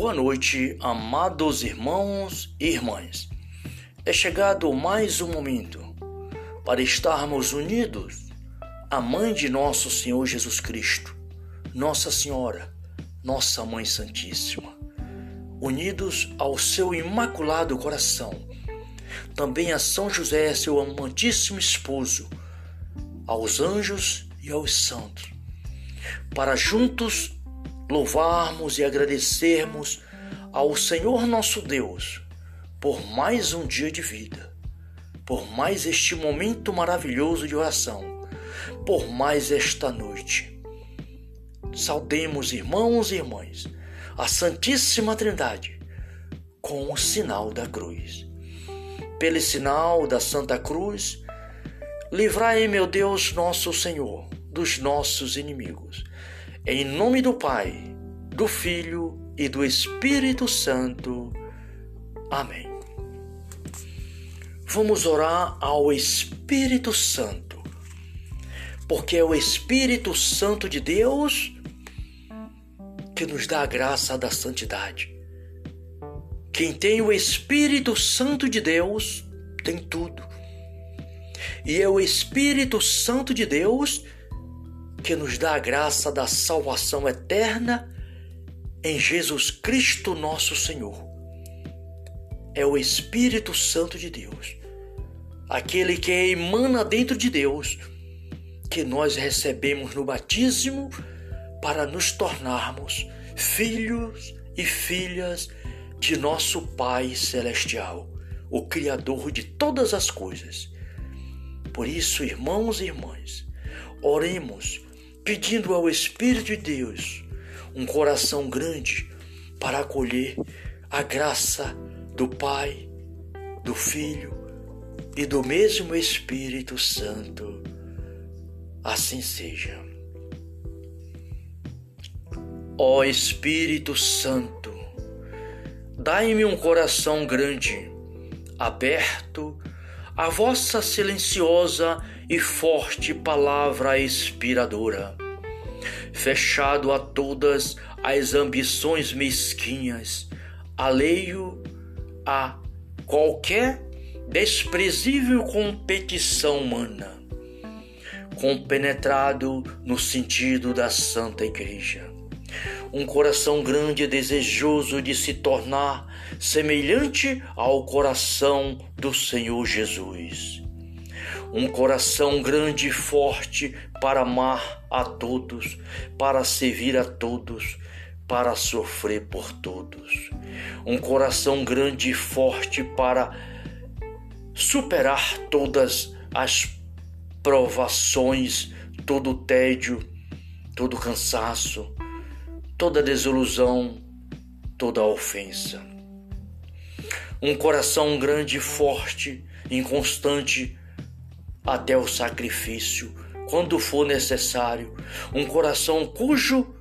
Boa noite, amados irmãos e irmãs. É chegado mais um momento para estarmos unidos à Mãe de nosso Senhor Jesus Cristo, Nossa Senhora, Nossa Mãe Santíssima, unidos ao seu imaculado coração, também a São José, seu amantíssimo esposo, aos anjos e aos santos, para juntos louvarmos e agradecermos ao Senhor nosso Deus por mais um dia de vida, por mais este momento maravilhoso de oração, por mais esta noite. Saudemos, irmãos e irmãs, a Santíssima Trindade com o sinal da cruz. Pelo sinal da Santa Cruz, livrai, meu Deus, nosso Senhor, dos nossos inimigos em nome do Pai, do Filho e do Espírito Santo. Amém. Vamos orar ao Espírito Santo, porque é o Espírito Santo de Deus que nos dá a graça da santidade. Quem tem o Espírito Santo de Deus tem tudo. E é o Espírito Santo de Deus que que nos dá a graça da salvação eterna em Jesus Cristo nosso Senhor. É o Espírito Santo de Deus, aquele que emana dentro de Deus, que nós recebemos no batismo para nos tornarmos filhos e filhas de nosso Pai Celestial, o Criador de todas as coisas. Por isso, irmãos e irmãs, oremos pedindo ao Espírito de Deus um coração grande para acolher a graça do Pai, do Filho e do mesmo Espírito Santo. Assim seja. Ó Espírito Santo, dai-me um coração grande, aberto à vossa silenciosa e forte palavra inspiradora, fechado a todas as ambições mesquinhas, alheio a qualquer desprezível competição humana, compenetrado no sentido da Santa Igreja. Um coração grande e desejoso de se tornar semelhante ao coração do Senhor Jesus um coração grande e forte para amar a todos, para servir a todos, para sofrer por todos. Um coração grande e forte para superar todas as provações, todo o tédio, todo o cansaço, toda a desilusão, toda a ofensa. Um coração grande e forte, inconstante, até o sacrifício, quando for necessário, um coração cujo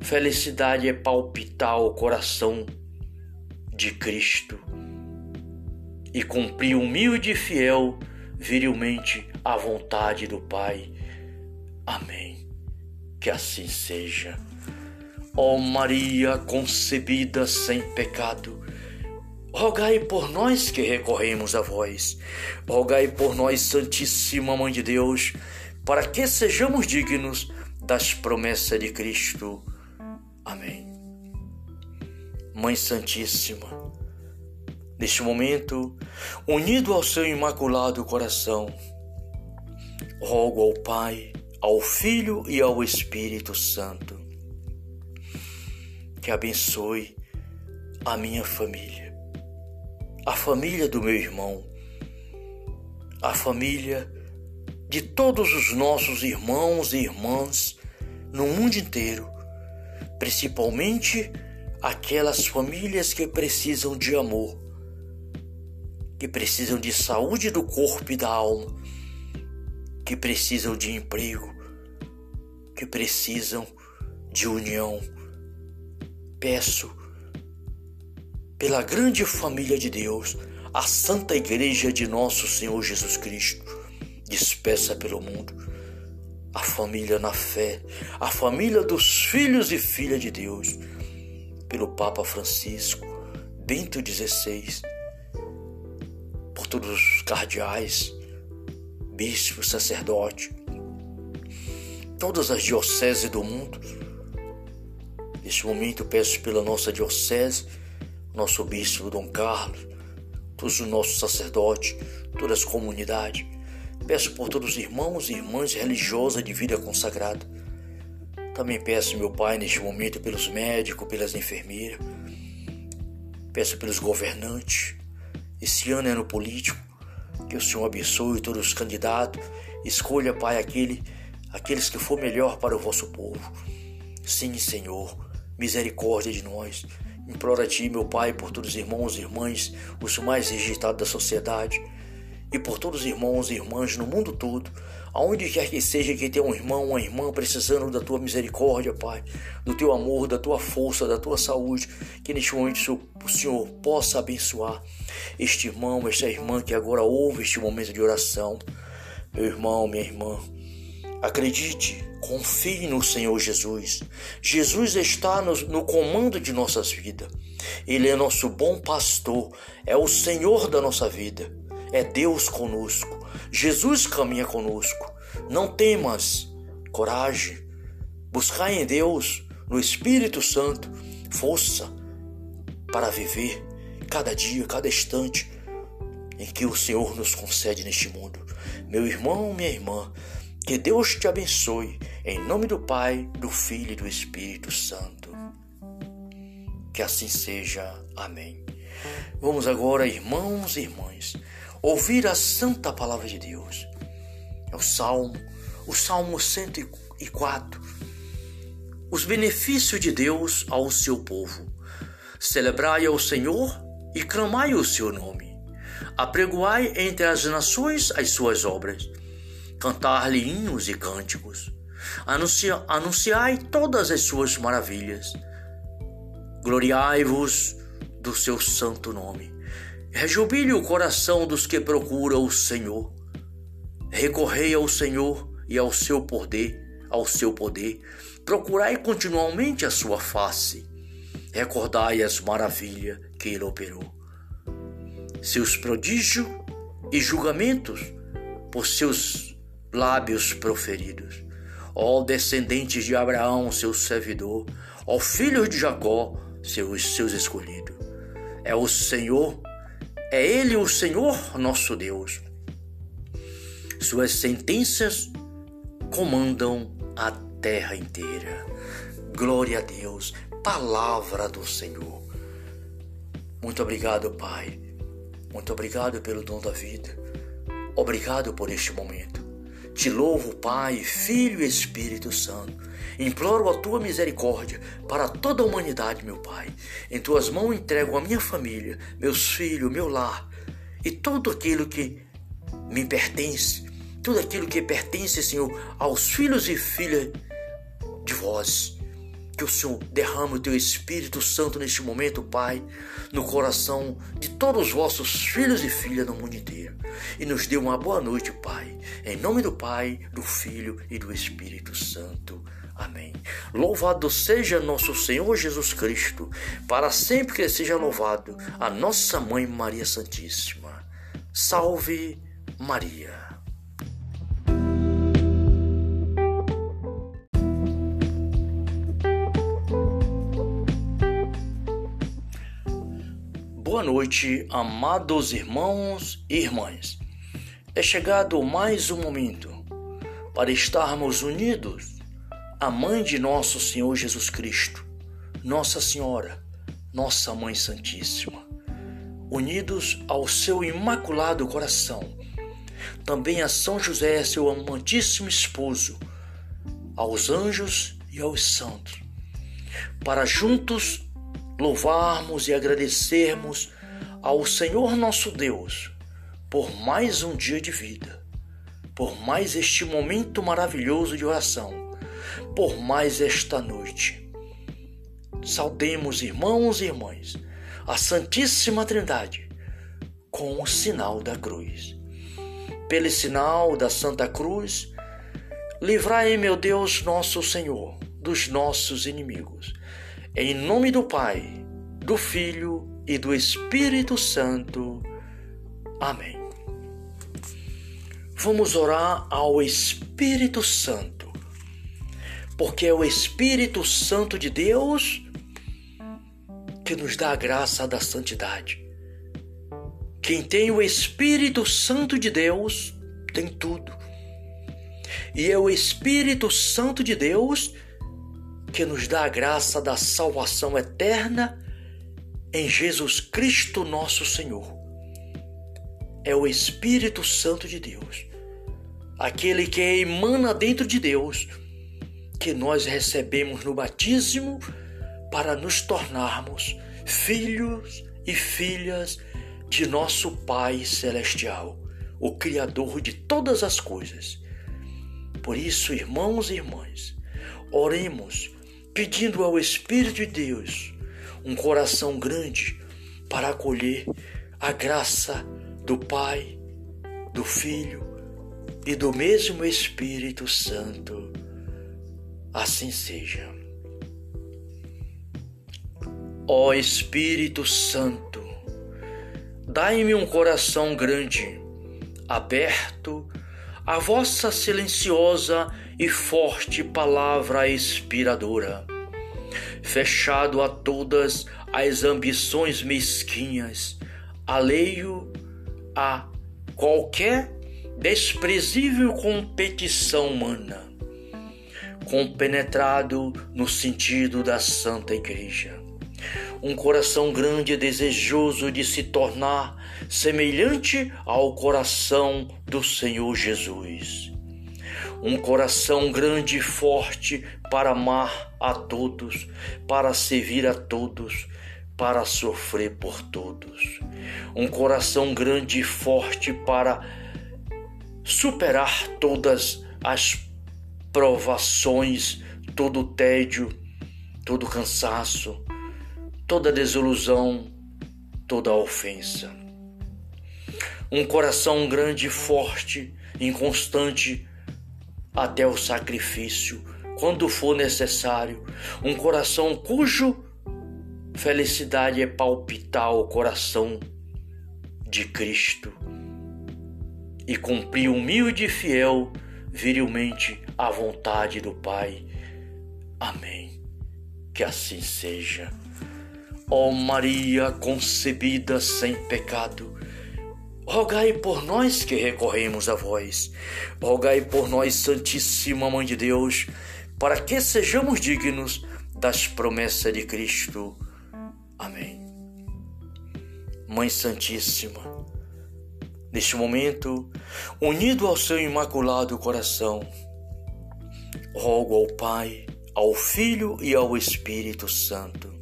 felicidade é palpitar o coração de Cristo e cumprir humilde e fiel, virilmente, a vontade do Pai. Amém. Que assim seja. Ó Maria concebida sem pecado, Rogai por nós que recorremos a vós. Rogai por nós, Santíssima Mãe de Deus, para que sejamos dignos das promessas de Cristo. Amém. Mãe Santíssima, neste momento, unido ao seu imaculado coração, rogo ao Pai, ao Filho e ao Espírito Santo que abençoe a minha família a família do meu irmão, a família de todos os nossos irmãos e irmãs no mundo inteiro, principalmente aquelas famílias que precisam de amor, que precisam de saúde do corpo e da alma, que precisam de emprego, que precisam de união. Peço pela grande família de Deus, a Santa Igreja de Nosso Senhor Jesus Cristo, dispersa pelo mundo, a família na fé, a família dos filhos e filhas de Deus, pelo Papa Francisco, Bento XVI, por todos os cardeais, bispos, sacerdotes, todas as dioceses do mundo. Neste momento peço pela nossa diocese, nosso bispo Dom Carlos, todos os nossos sacerdotes, todas as comunidades. Peço por todos os irmãos e irmãs religiosas de vida consagrada. Também peço, meu Pai, neste momento, pelos médicos, pelas enfermeiras. Peço pelos governantes. Esse ano é ano político. Que o Senhor abençoe todos os candidatos. Escolha, Pai, aquele, aqueles que for melhor para o vosso povo. Sim, Senhor, misericórdia de nós. Imploro a Ti, meu Pai, por todos os irmãos e irmãs, os mais rejeitados da sociedade, e por todos os irmãos e irmãs no mundo todo, aonde quer que seja que tenha um irmão, uma irmã precisando da Tua misericórdia, Pai, do Teu amor, da Tua força, da Tua saúde, que neste momento o Senhor possa abençoar este irmão, esta irmã que agora ouve este momento de oração. Meu irmão, minha irmã, Acredite, confie no Senhor Jesus. Jesus está no, no, comando de nossas vidas. Ele é nosso bom pastor, é o Senhor da nossa vida, é Deus conosco. Jesus caminha conosco. Não temas, coragem. Buscar em Deus, no Espírito Santo, força para viver cada dia, cada instante em que o Senhor nos concede neste mundo. Meu irmão, minha irmã, que Deus te abençoe, em nome do Pai, do Filho e do Espírito Santo. Que assim seja. Amém. Vamos agora, irmãos e irmãs, ouvir a santa palavra de Deus. É o Salmo, o Salmo 104. Os benefícios de Deus ao seu povo. Celebrai ao Senhor e clamai o seu nome. Apregoai entre as nações as suas obras cantar-lhe hinos e cânticos. Anuncia, anunciai todas as suas maravilhas. Gloriai-vos do seu santo nome. Rejubile o coração dos que procuram o Senhor. Recorrei ao Senhor e ao seu poder, ao seu poder. Procurai continuamente a sua face. Recordai as maravilhas que ele operou. Seus prodígios e julgamentos por seus lábios proferidos. Ó descendentes de Abraão, seu servidor, ó filhos de Jacó, seus, seus escolhidos. É o Senhor, é Ele o Senhor nosso Deus. Suas sentenças comandam a terra inteira. Glória a Deus, palavra do Senhor. Muito obrigado, Pai. Muito obrigado pelo dom da vida. Obrigado por este momento. Te louvo, Pai, Filho e Espírito Santo. Imploro a tua misericórdia para toda a humanidade, meu Pai. Em tuas mãos entrego a minha família, meus filhos, meu lar e tudo aquilo que me pertence, tudo aquilo que pertence, Senhor, aos filhos e filhas de vós. Que o Senhor derrame o teu Espírito Santo neste momento, Pai, no coração de todos os vossos filhos e filhas no mundo inteiro. E nos dê uma boa noite, Pai. Em nome do Pai, do Filho e do Espírito Santo. Amém. Louvado seja nosso Senhor Jesus Cristo, para sempre que seja louvado a nossa Mãe Maria Santíssima. Salve Maria. Boa noite, amados irmãos e irmãs. É chegado mais um momento para estarmos unidos à Mãe de nosso Senhor Jesus Cristo, Nossa Senhora, Nossa Mãe Santíssima, unidos ao seu imaculado coração, também a São José, seu amantíssimo esposo, aos anjos e aos santos, para juntos louvarmos e agradecermos ao Senhor nosso Deus por mais um dia de vida, por mais este momento maravilhoso de oração, por mais esta noite. Saudemos, irmãos e irmãs, a Santíssima Trindade com o sinal da cruz. Pelo sinal da Santa Cruz, livrai, meu Deus, nosso Senhor, dos nossos inimigos Em nome do Pai, do Filho e do Espírito Santo. Amém. Vamos orar ao Espírito Santo, porque é o Espírito Santo de Deus que nos dá a graça da santidade. Quem tem o Espírito Santo de Deus tem tudo. E é o Espírito Santo de Deus que nos dá a graça da salvação eterna em Jesus Cristo, nosso Senhor. É o Espírito Santo de Deus, aquele que emana dentro de Deus, que nós recebemos no batismo para nos tornarmos filhos e filhas de nosso Pai Celestial, o Criador de todas as coisas. Por isso, irmãos e irmãs, oremos pedindo ao Espírito de Deus um coração grande para acolher a graça do Pai, do Filho e do mesmo Espírito Santo. Assim seja. Ó Espírito Santo, dai-me um coração grande, aberto à vossa silenciosa e forte palavra inspiradora, fechado a todas as ambições mesquinhas, alheio a qualquer desprezível competição humana, compenetrado no sentido da Santa Igreja. Um coração grande desejoso de se tornar semelhante ao coração do Senhor Jesus um coração grande e forte para amar a todos, para servir a todos, para sofrer por todos. Um coração grande e forte para superar todas as provações, todo o tédio, todo o cansaço, toda desilusão, toda ofensa. Um coração grande forte, inconstante, até o sacrifício, quando for necessário, um coração cujo felicidade é palpitar o coração de Cristo e cumprir humilde e fiel, virilmente, a vontade do Pai. Amém. Que assim seja. Ó Maria concebida sem pecado, Rogai por nós que recorremos a vós. Rogai por nós, Santíssima Mãe de Deus, para que sejamos dignos das promessas de Cristo. Amém. Mãe Santíssima, neste momento, unido ao seu imaculado coração, rogo ao Pai, ao Filho e ao Espírito Santo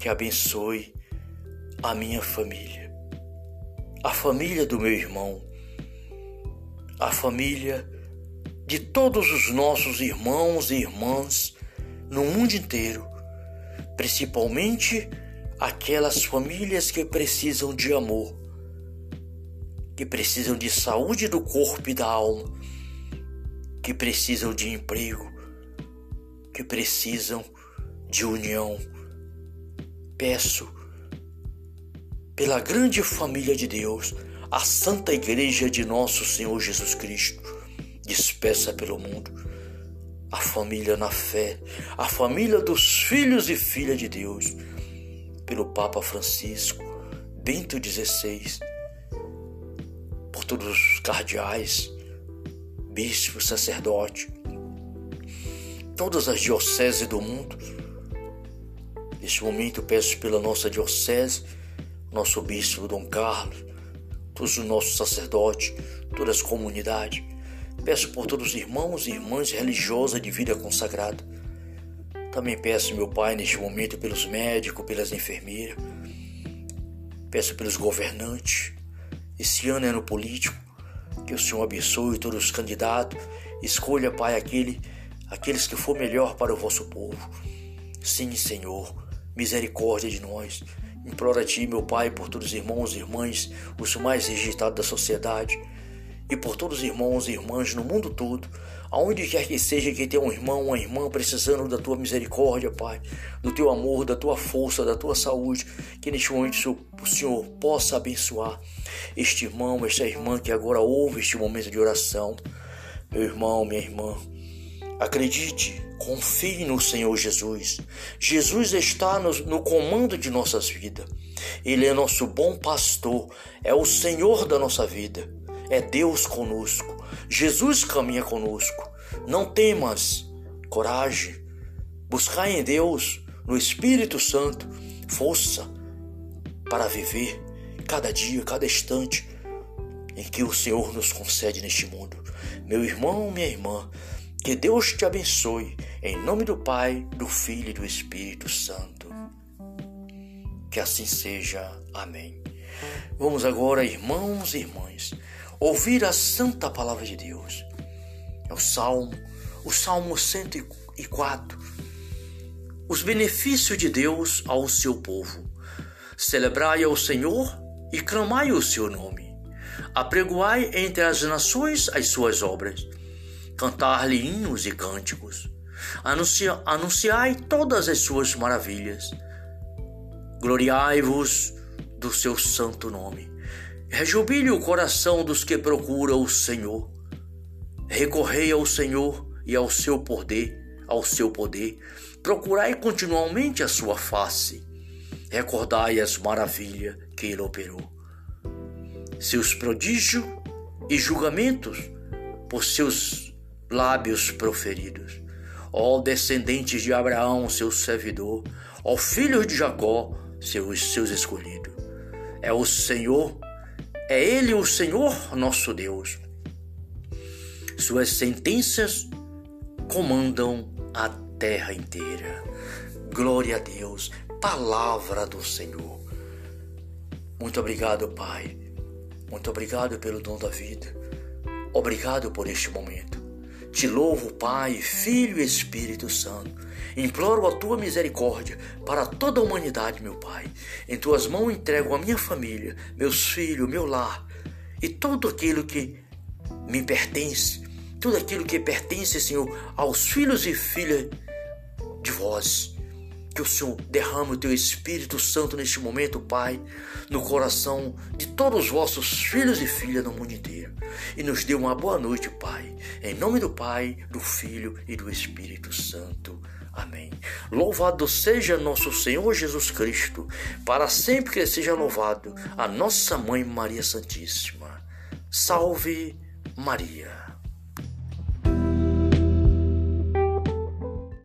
que abençoe a minha família. A família do meu irmão, a família de todos os nossos irmãos e irmãs no mundo inteiro, principalmente aquelas famílias que precisam de amor, que precisam de saúde do corpo e da alma, que precisam de emprego, que precisam de união. Peço pela grande família de Deus, a Santa Igreja de Nosso Senhor Jesus Cristo, dispersa pelo mundo, a família na fé, a família dos filhos e filhas de Deus, pelo Papa Francisco, Bento XVI, por todos os cardeais, bispos, sacerdotes, todas as dioceses do mundo. Neste momento peço pela nossa diocese nosso bispo Dom Carlos, todos os nossos sacerdotes, todas as comunidades. Peço por todos os irmãos e irmãs religiosas de vida consagrada. Também peço, meu Pai, neste momento, pelos médicos, pelas enfermeiras. Peço pelos governantes. Esse ano é ano político. Que o Senhor abençoe todos os candidatos. Escolha, Pai, aquele, aqueles que for melhor para o vosso povo. Sim, Senhor, misericórdia de nós. Imploro a Ti, meu Pai, por todos os irmãos e irmãs, os mais rejeitados da sociedade. e por todos os irmãos e irmãs no mundo todo, aonde quer que seja que tenha um irmão, uma irmã precisando da tua misericórdia, Pai, do teu amor, da tua força, da tua saúde, que neste momento o Senhor possa abençoar este irmão, esta irmã que agora ouve este momento de oração. Meu irmão, minha irmã, acredite, confie no Senhor Jesus. Jesus está no, no comando de nossas vidas. Ele é nosso bom pastor, é o Senhor da nossa vida é Deus conosco. Jesus caminha conosco. Não temas, coragem. Buscar em Deus, no Espírito Santo, força para viver cada dia, cada instante em que o Senhor nos concede neste mundo. Meu irmão, minha irmã, que Deus te abençoe, em nome do Pai, do Filho e do Espírito Santo. Que assim seja. Amém. Vamos agora, irmãos e irmãs, ouvir a santa palavra de Deus. É o Salmo, o Salmo 104. Os benefícios de Deus ao seu povo. Celebrai ao Senhor e clamai o seu nome. Apregoai entre as nações as suas obras. Cantar-lhe hinos e cânticos. Anuncia, anunciai todas as suas maravilhas. Gloriai-vos do seu santo nome. Rejubile o coração dos que procuram o Senhor. Recorrei ao Senhor e ao seu poder, ao seu poder. Procurai continuamente a sua face. Recordai as maravilhas que ele operou. Seus prodígios e julgamentos por seus lábios proferidos. Ó descendentes de Abraão, seu servidor, ó filhos de Jacó, seus, seus escolhidos. É o Senhor é Ele o Senhor nosso Deus. Suas sentenças comandam a terra inteira. Glória a Deus, palavra do Senhor. Muito obrigado, Pai. Muito obrigado pelo dom da vida. Obrigado por este momento. Te louvo, Pai, Filho e Espírito Santo. Imploro a tua misericórdia para toda a humanidade, meu Pai. Em tuas mãos entrego a minha família, meus filhos, meu lar e tudo aquilo que me pertence, tudo aquilo que pertence, Senhor, aos filhos e filhas de vós. Que o Senhor derrame o teu Espírito Santo neste momento, Pai, no coração de todos os vossos filhos e filhas no mundo inteiro. E nos dê uma boa noite, Pai. Em nome do Pai, do Filho e do Espírito Santo. Amém. Louvado seja nosso Senhor Jesus Cristo, para sempre que seja louvado a nossa mãe Maria Santíssima. Salve Maria.